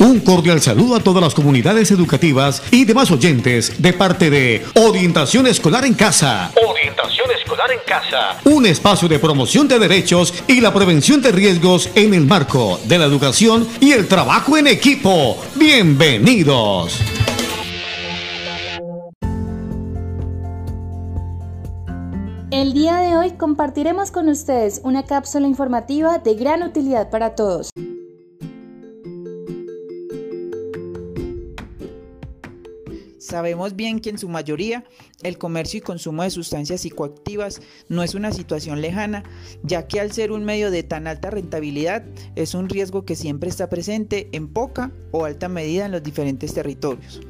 Un cordial saludo a todas las comunidades educativas y demás oyentes de parte de Orientación Escolar en Casa. Orientación Escolar en Casa. Un espacio de promoción de derechos y la prevención de riesgos en el marco de la educación y el trabajo en equipo. Bienvenidos. El día de hoy compartiremos con ustedes una cápsula informativa de gran utilidad para todos. Sabemos bien que en su mayoría el comercio y consumo de sustancias psicoactivas no es una situación lejana, ya que al ser un medio de tan alta rentabilidad es un riesgo que siempre está presente en poca o alta medida en los diferentes territorios.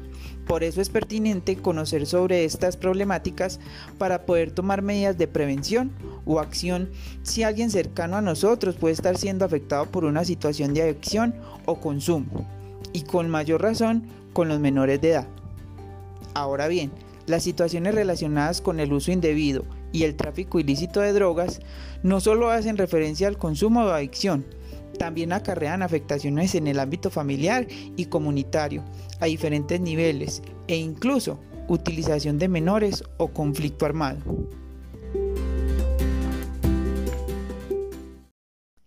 Por eso es pertinente conocer sobre estas problemáticas para poder tomar medidas de prevención o acción si alguien cercano a nosotros puede estar siendo afectado por una situación de adicción o consumo, y con mayor razón con los menores de edad. Ahora bien, las situaciones relacionadas con el uso indebido y el tráfico ilícito de drogas no solo hacen referencia al consumo o adicción, también acarrean afectaciones en el ámbito familiar y comunitario a diferentes niveles e incluso utilización de menores o conflicto armado.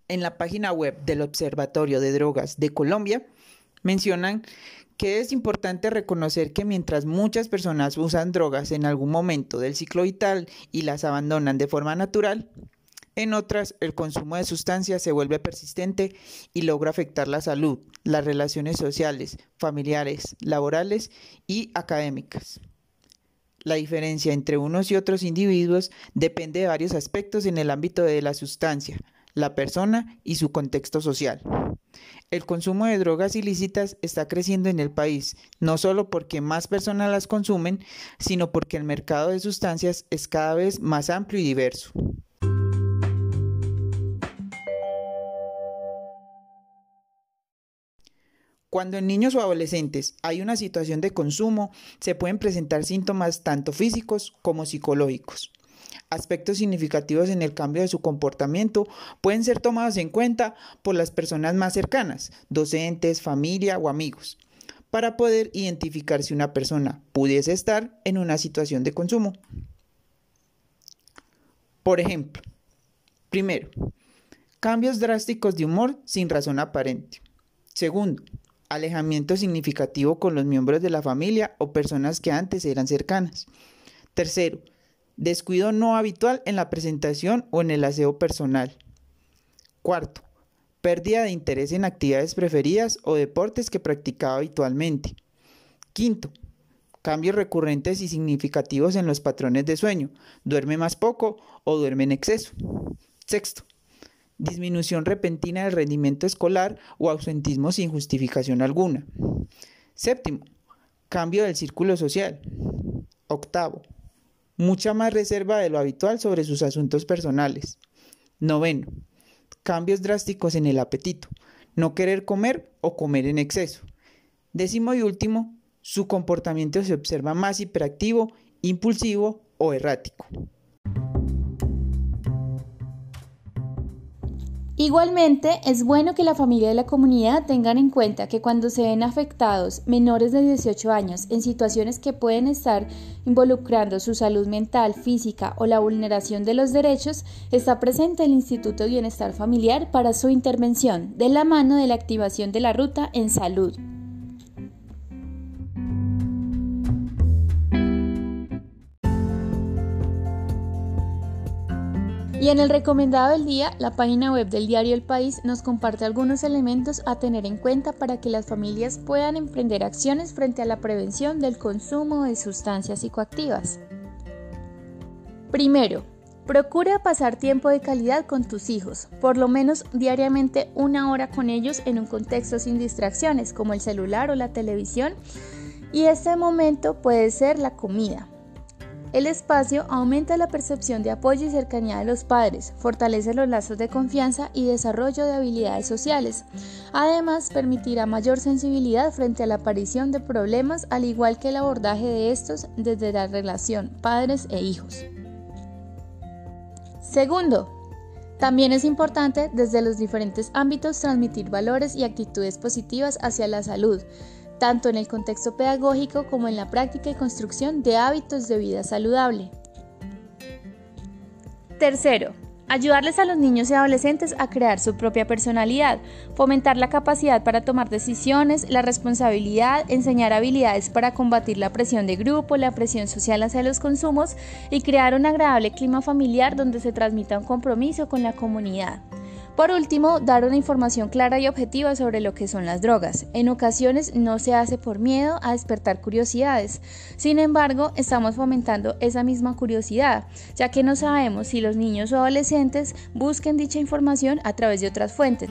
En la página web del Observatorio de Drogas de Colombia mencionan que es importante reconocer que mientras muchas personas usan drogas en algún momento del ciclo vital y las abandonan de forma natural, en otras el consumo de sustancias se vuelve persistente y logra afectar la salud, las relaciones sociales, familiares, laborales y académicas. La diferencia entre unos y otros individuos depende de varios aspectos en el ámbito de la sustancia, la persona y su contexto social. El consumo de drogas ilícitas está creciendo en el país, no solo porque más personas las consumen, sino porque el mercado de sustancias es cada vez más amplio y diverso. Cuando en niños o adolescentes hay una situación de consumo, se pueden presentar síntomas tanto físicos como psicológicos. Aspectos significativos en el cambio de su comportamiento pueden ser tomados en cuenta por las personas más cercanas, docentes, familia o amigos, para poder identificar si una persona pudiese estar en una situación de consumo. Por ejemplo, primero, cambios drásticos de humor sin razón aparente. Segundo, alejamiento significativo con los miembros de la familia o personas que antes eran cercanas. Tercero, Descuido no habitual en la presentación o en el aseo personal. Cuarto, pérdida de interés en actividades preferidas o deportes que practicaba habitualmente. Quinto, cambios recurrentes y significativos en los patrones de sueño. Duerme más poco o duerme en exceso. Sexto, disminución repentina del rendimiento escolar o ausentismo sin justificación alguna. Séptimo, cambio del círculo social. Octavo, mucha más reserva de lo habitual sobre sus asuntos personales. Noveno, cambios drásticos en el apetito, no querer comer o comer en exceso. Décimo y último, su comportamiento se observa más hiperactivo, impulsivo o errático. Igualmente, es bueno que la familia y la comunidad tengan en cuenta que cuando se ven afectados menores de 18 años en situaciones que pueden estar involucrando su salud mental, física o la vulneración de los derechos, está presente el Instituto de Bienestar Familiar para su intervención de la mano de la activación de la ruta en salud. Y en el recomendado del día, la página web del diario El País nos comparte algunos elementos a tener en cuenta para que las familias puedan emprender acciones frente a la prevención del consumo de sustancias psicoactivas. Primero, procura pasar tiempo de calidad con tus hijos, por lo menos diariamente una hora con ellos en un contexto sin distracciones como el celular o la televisión. Y este momento puede ser la comida, el espacio aumenta la percepción de apoyo y cercanía de los padres, fortalece los lazos de confianza y desarrollo de habilidades sociales. Además, permitirá mayor sensibilidad frente a la aparición de problemas, al igual que el abordaje de estos desde la relación padres e hijos. Segundo, También es importante desde los diferentes ámbitos transmitir valores y actitudes positivas hacia la salud, tanto en el contexto pedagógico como en la práctica y construcción de hábitos de vida saludable. Tercero, Ayudarles a los niños y adolescentes a crear su propia personalidad, fomentar la capacidad para tomar decisiones, la responsabilidad, enseñar habilidades para combatir la presión de grupo, la presión social hacia los consumos y crear un agradable clima familiar donde se transmita un compromiso con la comunidad. Por último, dar una información clara y objetiva sobre lo que son las drogas. En ocasiones no se hace por miedo a despertar curiosidades. Sin embargo, estamos fomentando esa misma curiosidad, ya que no sabemos si los niños o adolescentes busquen dicha información a través de otras fuentes.